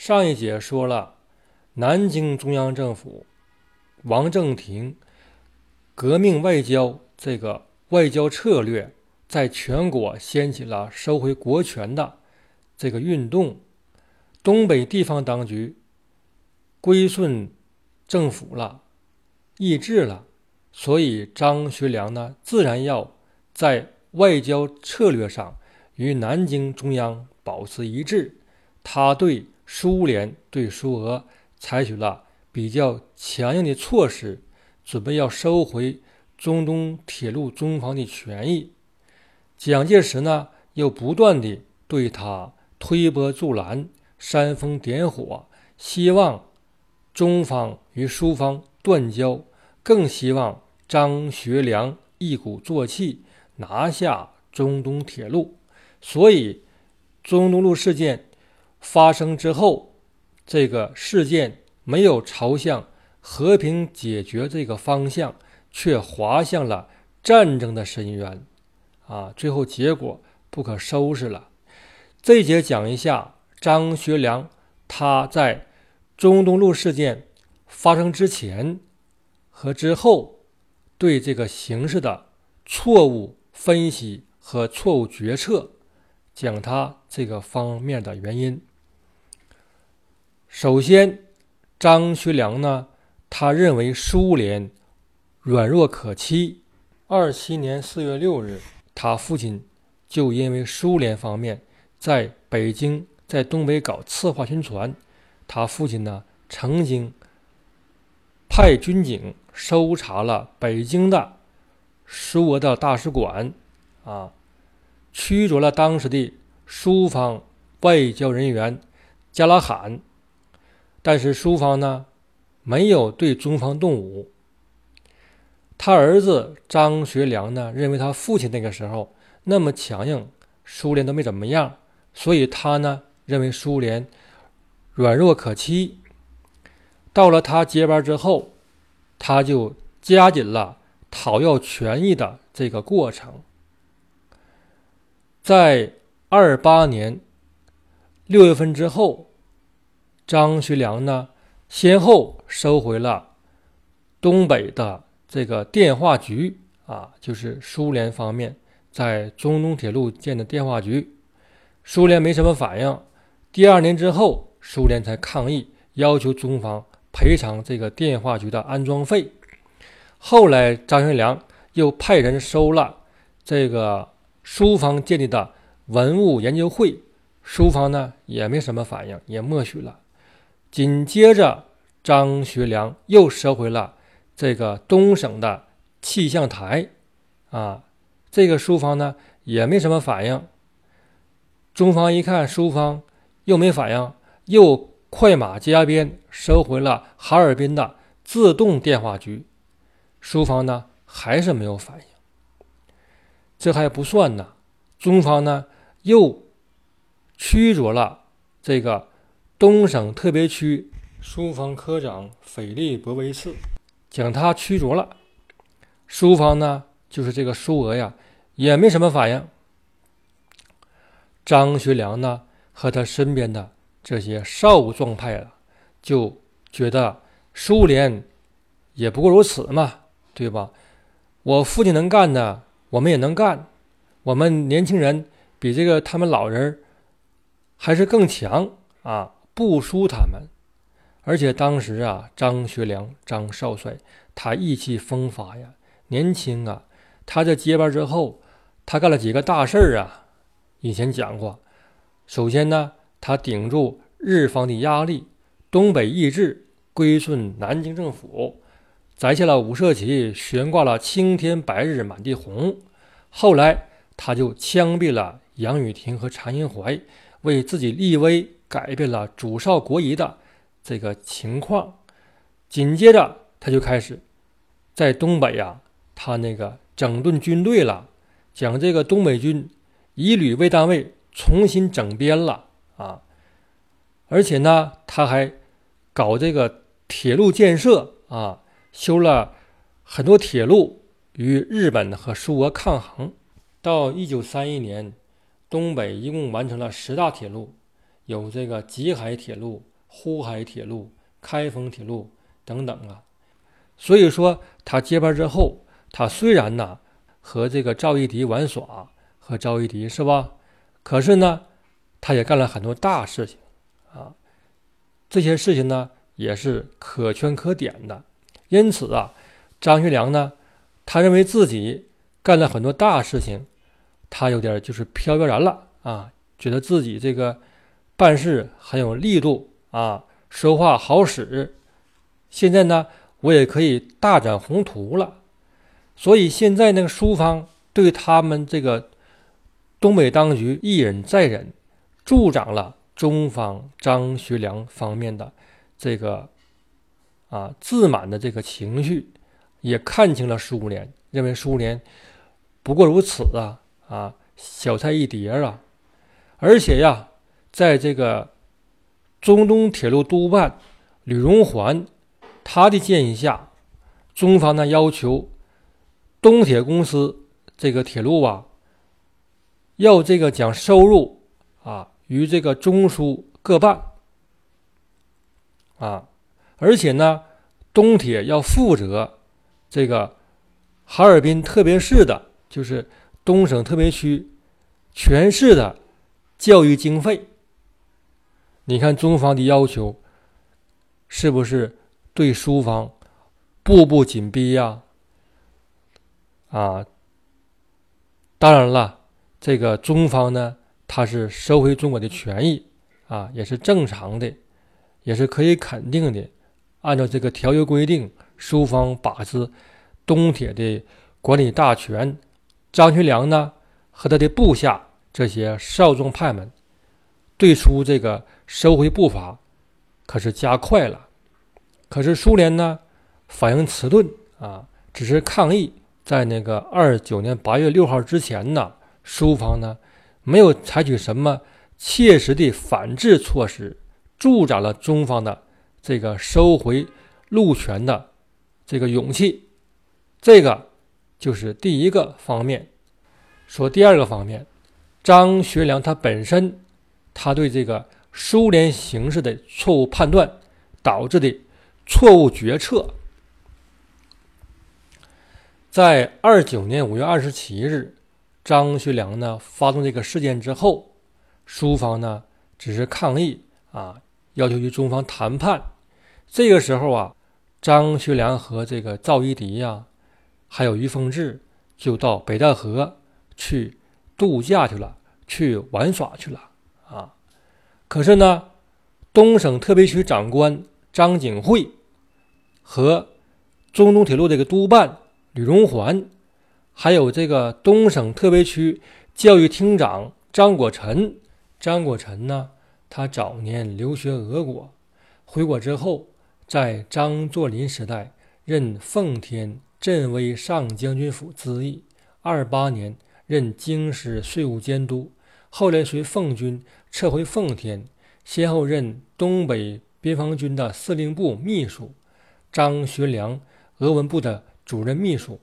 上一节说了，南京中央政府王正廷革命外交这个外交策略，在全国掀起了收回国权的这个运动，东北地方当局归顺政府了，意志了，所以张学良呢，自然要在外交策略上与南京中央保持一致，他对。苏联对苏俄采取了比较强硬的措施，准备要收回中东铁路中方的权益。蒋介石呢，又不断的对他推波助澜、煽风点火，希望中方与苏方断交，更希望张学良一鼓作气拿下中东铁路。所以，中东路事件。发生之后，这个事件没有朝向和平解决这个方向，却滑向了战争的深渊，啊，最后结果不可收拾了。这节讲一下张学良他在中东路事件发生之前和之后对这个形势的错误分析和错误决策，讲他这个方面的原因。首先，张学良呢，他认为苏联软弱可欺。二七年四月六日，他父亲就因为苏联方面在北京在东北搞刺划宣传，他父亲呢曾经派军警搜查了北京的苏俄的大使馆，啊，驱逐了当时的苏方外交人员加拉罕。但是苏方呢，没有对中方动武。他儿子张学良呢，认为他父亲那个时候那么强硬，苏联都没怎么样，所以他呢认为苏联软弱可欺。到了他接班之后，他就加紧了讨要权益的这个过程。在二八年六月份之后。张学良呢，先后收回了东北的这个电话局啊，就是苏联方面在中东铁路建的电话局。苏联没什么反应。第二年之后，苏联才抗议，要求中方赔偿这个电话局的安装费。后来，张学良又派人收了这个苏方建立的文物研究会，苏方呢也没什么反应，也默许了。紧接着，张学良又收回了这个东省的气象台，啊，这个苏方呢也没什么反应。中方一看苏方又没反应，又快马加鞭收回了哈尔滨的自动电话局，苏方呢还是没有反应。这还不算呢，中方呢又驱逐了这个。东省特别区苏方科长斐利伯维茨将他驱逐了。苏方呢，就是这个苏俄呀，也没什么反应。张学良呢，和他身边的这些少壮派啊，就觉得苏联也不过如此嘛，对吧？我父亲能干的，我们也能干。我们年轻人比这个他们老人还是更强啊。不输他们，而且当时啊，张学良张少帅他意气风发呀，年轻啊。他在接班之后，他干了几个大事儿啊。以前讲过，首先呢，他顶住日方的压力，东北易帜，归顺南京政府，摘下了五色旗，悬挂了青天白日满地红。后来他就枪毙了杨宇霆和常荫槐，为自己立威。改变了主少国疑的这个情况，紧接着他就开始在东北呀，他那个整顿军队了，将这个东北军以旅为单位重新整编了啊，而且呢，他还搞这个铁路建设啊，修了很多铁路，与日本和苏俄抗衡。到一九三一年，东北一共完成了十大铁路。有这个吉海铁路、呼海铁路、开封铁路等等啊。所以说他接班之后，他虽然呢和这个赵一荻玩耍，和赵一荻是吧？可是呢，他也干了很多大事情啊。这些事情呢也是可圈可点的。因此啊，张学良呢，他认为自己干了很多大事情，他有点就是飘飘然了啊，觉得自己这个办事很有力度啊，说话好使。现在呢，我也可以大展宏图了。所以现在那个苏方对他们这个东北当局一忍再忍，助长了中方张学良方面的这个。啊，自满的这个情绪，也看清了苏联，认为苏联不过如此啊，啊，小菜一碟啊。而且呀，在这个中东铁路督办吕荣桓他的建议下，中方呢要求东铁公司这个铁路啊，要这个将收入啊与这个中苏各半啊。而且呢，东铁要负责这个哈尔滨特别市的，就是东省特别区全市的教育经费。你看中方的要求是不是对苏方步步紧逼呀？啊，当然了，这个中方呢，他是收回中国的权益啊，也是正常的，也是可以肯定的。按照这个条约规定，苏方把持东铁的管理大权。张学良呢和他的部下这些少壮派们最初这个收回步伐可是加快了。可是苏联呢反应迟钝啊，只是抗议。在那个二九年八月六号之前呢，苏方呢没有采取什么切实的反制措施，助长了中方的。这个收回路权的这个勇气，这个就是第一个方面。说第二个方面，张学良他本身他对这个苏联形势的错误判断导致的错误决策，在二九年五月二十七日，张学良呢发动这个事件之后，苏方呢只是抗议啊。要求与中方谈判，这个时候啊，张学良和这个赵一荻呀，还有于凤至，就到北戴河去度假去了，去玩耍去了啊。可是呢，东省特别区长官张景惠和中东铁路这个督办吕荣桓，还有这个东省特别区教育厅长张国臣，张国臣呢。他早年留学俄国，回国之后，在张作霖时代任奉天镇威上将军府咨议，二八年任京师税务监督，后来随奉军撤回奉天，先后任东北边防军的司令部秘书，张学良俄文部的主任秘书，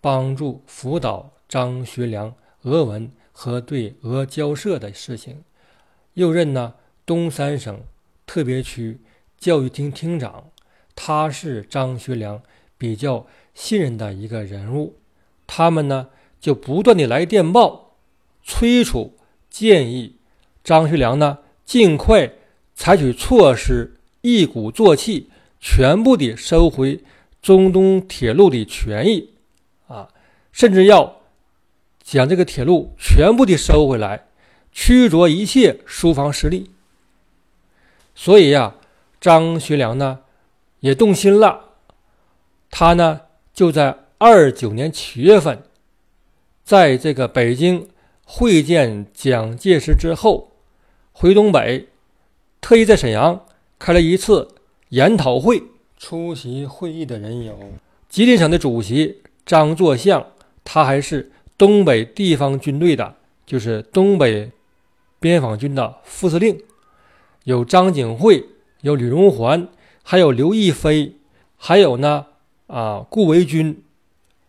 帮助辅导张学良俄文和对俄交涉的事情。又任呢东三省特别区教育厅厅长，他是张学良比较信任的一个人物。他们呢就不断的来电报，催促建议张学良呢尽快采取措施，一鼓作气，全部的收回中东铁路的权益啊，甚至要将这个铁路全部的收回来。驱逐一切苏方势力，所以呀，张学良呢也动心了。他呢就在二九年七月份，在这个北京会见蒋介石之后，回东北，特意在沈阳开了一次研讨会。出席会议的人有吉林省的主席张作相，他还是东北地方军队的，就是东北。边防军的副司令有张景惠，有吕荣桓，还有刘亦菲，还有呢啊顾维钧，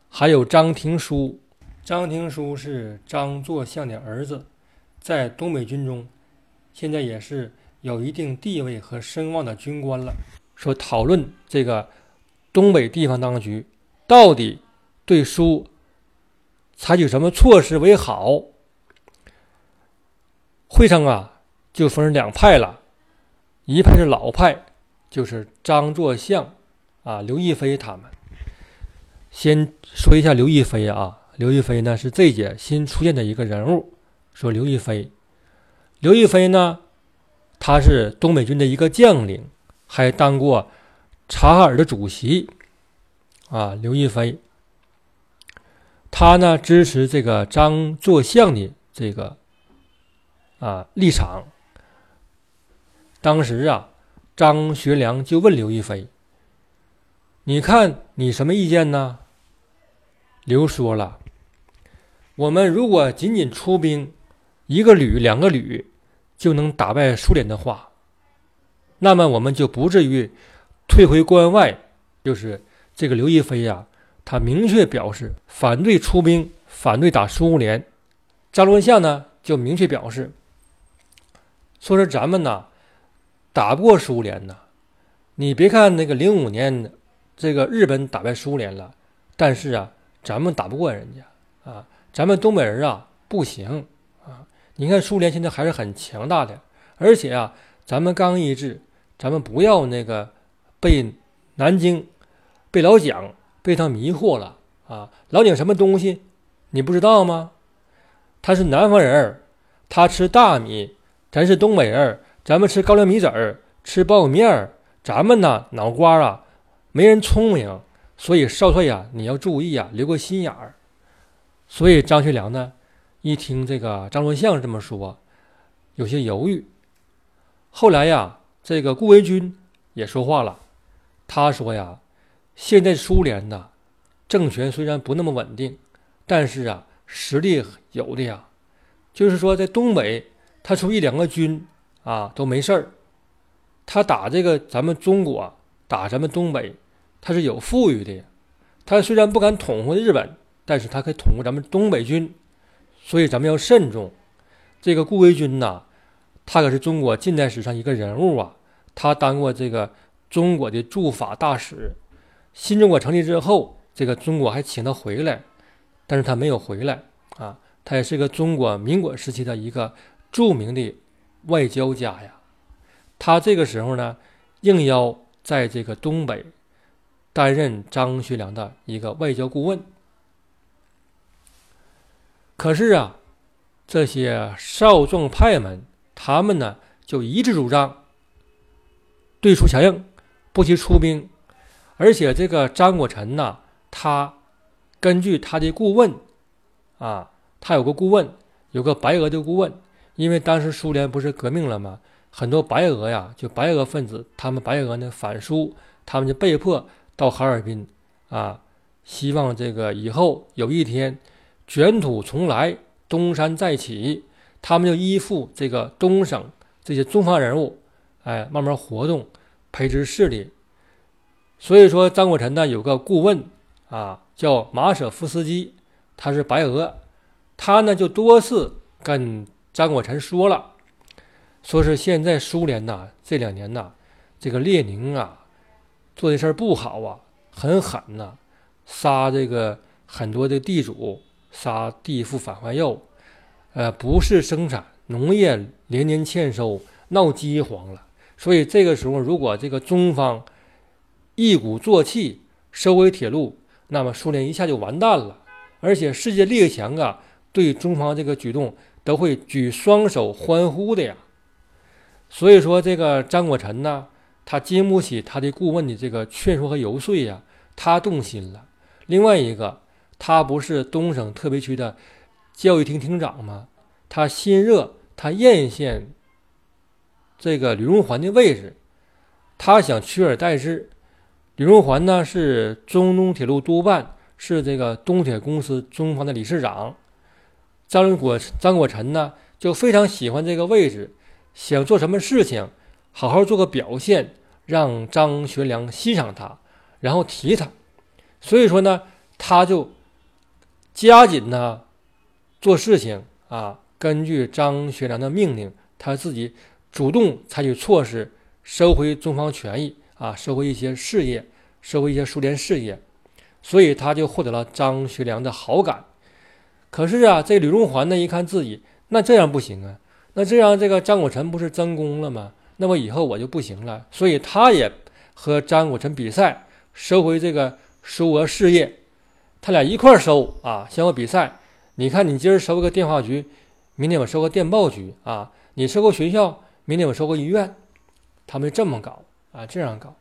还有张廷枢。张廷枢是张作相的儿子，在东北军中现在也是有一定地位和声望的军官了。说讨论这个东北地方当局到底对苏采取什么措施为好。会上啊，就分成两派了，一派是老派，就是张作相啊、刘亦菲他们。先说一下刘亦菲啊，刘亦菲呢是这届新出现的一个人物。说刘亦菲，刘亦菲呢，他是东北军的一个将领。还当过察哈尔的主席，啊，刘亦菲，他呢支持这个张作相的这个啊立场。当时啊，张学良就问刘亦菲：“你看你什么意见呢？”刘说了：“我们如果仅仅出兵一个旅、两个旅就能打败苏联的话。”那么我们就不至于退回关外。就是这个刘亦菲呀，他明确表示反对出兵，反对打苏联。张作相呢，就明确表示，说是咱们呐打不过苏联呐。你别看那个零五年这个日本打败苏联了，但是啊，咱们打不过人家啊，咱们东北人啊不行啊。你看苏联现在还是很强大的，而且啊，咱们刚一致。咱们不要那个被南京、被老蒋被他迷惑了啊！老蒋什么东西，你不知道吗？他是南方人他吃大米，咱是东北人咱们吃高粱米子儿，吃苞米面儿。咱们呢，脑瓜啊，没人聪明，所以少帅呀，你要注意啊，留个心眼儿。所以张学良呢，一听这个张作相这么说，有些犹豫。后来呀。这个顾维钧也说话了，他说呀：“现在苏联呢，政权虽然不那么稳定，但是啊，实力有的呀。就是说，在东北，他出一两个军啊都没事儿。他打这个咱们中国，打咱们东北，他是有富裕的。他虽然不敢统过日本，但是他可以统过咱们东北军。所以咱们要慎重。这个顾维钧呐，他可是中国近代史上一个人物啊。”他当过这个中国的驻法大使，新中国成立之后，这个中国还请他回来，但是他没有回来啊。他也是个中国民国时期的一个著名的外交家呀。他这个时候呢，应邀在这个东北担任张学良的一个外交顾问。可是啊，这些少壮派们，他们呢就一致主张。对苏强硬，不惜出兵，而且这个张国臣呢，他根据他的顾问啊，他有个顾问，有个白俄的顾问，因为当时苏联不是革命了吗？很多白俄呀，就白俄分子，他们白俄呢反苏，他们就被迫到哈尔滨啊，希望这个以后有一天卷土重来，东山再起，他们就依附这个东省这些中方人物。哎，慢慢活动，培植势力。所以说，张国臣呢有个顾问啊，叫马舍夫斯基，他是白俄，他呢就多次跟张国臣说了，说是现在苏联呐这两年呐，这个列宁啊做的事儿不好啊，很狠呐，杀这个很多的地主，杀地富返还药，呃，不是生产农业连年欠收，闹饥荒了。所以这个时候，如果这个中方一鼓作气收回铁路，那么苏联一下就完蛋了。而且世界列强啊，对中方这个举动都会举双手欢呼的呀。所以说，这个张国臣呢，他经不起他的顾问的这个劝说和游说呀，他动心了。另外一个，他不是东省特别区的教育厅厅长吗？他心热，他艳羡。这个吕荣桓的位置，他想取而代之。吕荣桓呢是中东铁路督办，是这个东铁公司中方的理事长。张国张国臣呢就非常喜欢这个位置，想做什么事情，好好做个表现，让张学良欣赏他，然后提他。所以说呢，他就加紧呢做事情啊，根据张学良的命令。他自己主动采取措施收回中方权益啊，收回一些事业，收回一些苏联事业，所以他就获得了张学良的好感。可是啊，这吕荣桓呢，一看自己那这样不行啊，那这样这个张国臣不是争功了吗？那么以后我就不行了，所以他也和张国臣比赛，收回这个苏俄事业，他俩一块收啊，相互比赛。你看，你今儿收个电话局，明天我收个电报局啊，你收个学校，明天我收个医院，他们这么搞啊，这样搞。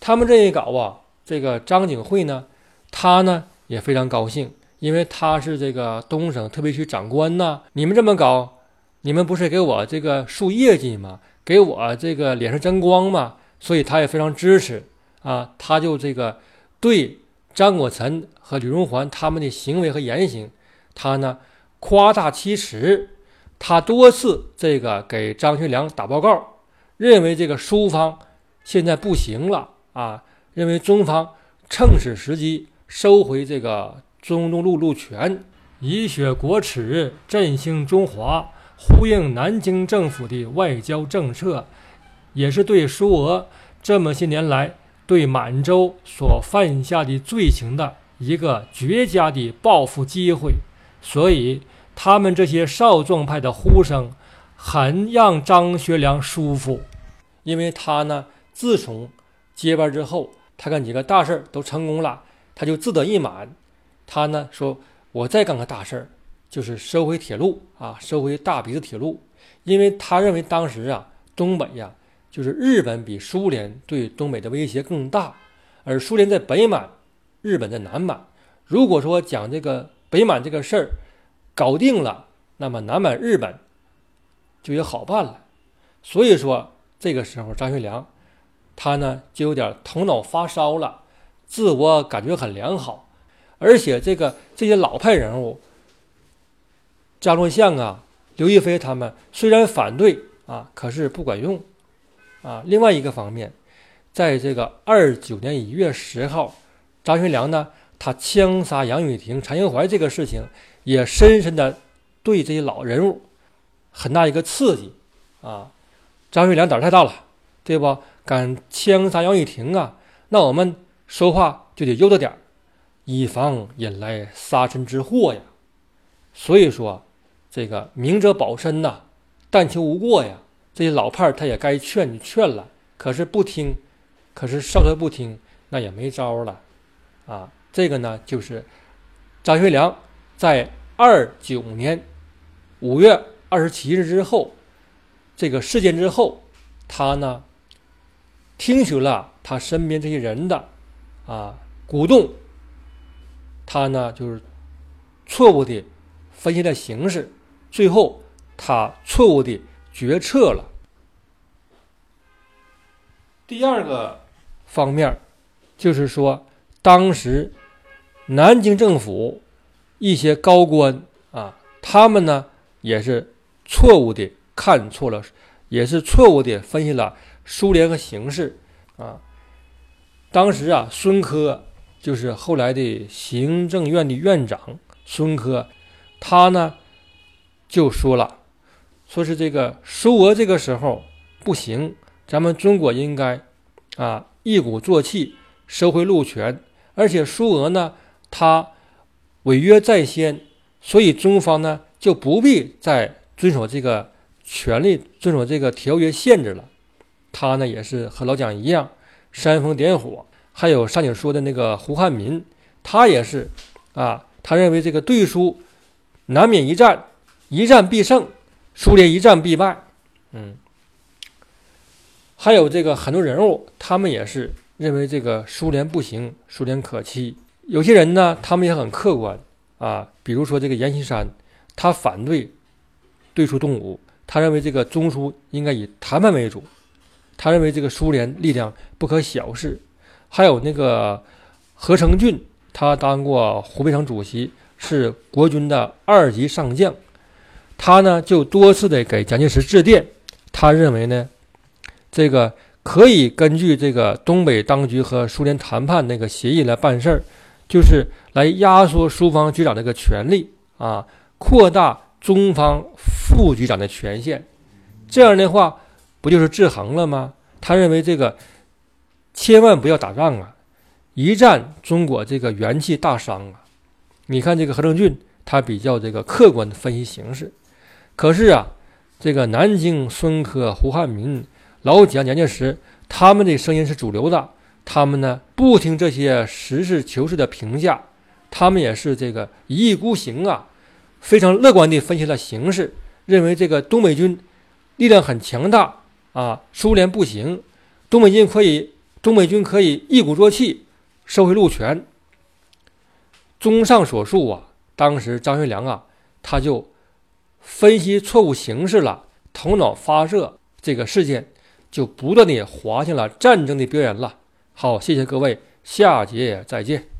他们这一搞啊，这个张景惠呢，他呢也非常高兴，因为他是这个东省特别区长官呐。你们这么搞，你们不是给我这个树业绩吗？给我这个脸上争光嘛，所以他也非常支持啊，他就这个对张国臣和李荣桓他们的行为和言行，他呢夸大其词，他多次这个给张学良打报告，认为这个苏方现在不行了啊，认为中方趁此时机收回这个中东陆路权，以雪国耻，振兴中华。呼应南京政府的外交政策，也是对苏俄这么些年来对满洲所犯下的罪行的一个绝佳的报复机会。所以，他们这些少壮派的呼声很让张学良舒服，因为他呢，自从接班之后，他干几个大事儿都成功了，他就自得意满。他呢说：“我再干个大事儿。”就是收回铁路啊，收回大鼻子铁路，因为他认为当时啊，东北呀，就是日本比苏联对东北的威胁更大，而苏联在北满，日本在南满。如果说讲这个北满这个事儿搞定了，那么南满日本就也好办了。所以说这个时候，张学良他呢就有点头脑发烧了，自我感觉很良好，而且这个这些老派人物。张作相啊，刘亦菲他们虽然反对啊，可是不管用啊。另外一个方面，在这个二九年一月十号，张学良呢，他枪杀杨雨婷、陈英怀这个事情，也深深的对这些老人物很大一个刺激啊。张学良胆儿太大了，对不？敢枪杀杨雨婷啊？那我们说话就得悠着点儿，以防引来杀身之祸呀。所以说。这个明哲保身呐，但求无过呀。这些老派他也该劝就劝了，可是不听，可是少帅不听，那也没招了啊。这个呢，就是张学良在二九年五月二十七日之后，这个事件之后，他呢听取了他身边这些人的啊鼓动，他呢就是错误的分析了形势。最后，他错误的决策了。第二个方面，就是说，当时南京政府一些高官啊，他们呢也是错误的看错了，也是错误的分析了苏联和形势啊。当时啊，孙科就是后来的行政院的院长，孙科，他呢。就说了，说是这个苏俄这个时候不行，咱们中国应该啊一鼓作气收回路权，而且苏俄呢，他违约在先，所以中方呢就不必再遵守这个权利，遵守这个条约限制了。他呢也是和老蒋一样煽风点火，还有上景说的那个胡汉民，他也是啊，他认为这个对苏难免一战。一战必胜，苏联一战必败。嗯，还有这个很多人物，他们也是认为这个苏联不行，苏联可欺。有些人呢，他们也很客观啊，比如说这个阎锡山，他反对对苏动武，他认为这个中苏应该以谈判为主，他认为这个苏联力量不可小视。还有那个何成俊，他当过湖北省主席，是国军的二级上将。他呢就多次的给蒋介石致电，他认为呢，这个可以根据这个东北当局和苏联谈判那个协议来办事儿，就是来压缩苏方局长这个权力啊，扩大中方副局长的权限，这样的话不就是制衡了吗？他认为这个千万不要打仗啊，一战中国这个元气大伤啊。你看这个何正俊，他比较这个客观的分析形势。可是啊，这个南京孙科、胡汉民、老蒋、蒋介石，他们的声音是主流的。他们呢不听这些实事求是的评价，他们也是这个一意孤行啊，非常乐观地分析了形势，认为这个东北军力量很强大啊，苏联不行，东北军可以，东北军可以一鼓作气收回陆权。综上所述啊，当时张学良啊，他就分析错误形势了，头脑发热，这个事件就不断的滑向了战争的边缘了。好，谢谢各位，下节再见。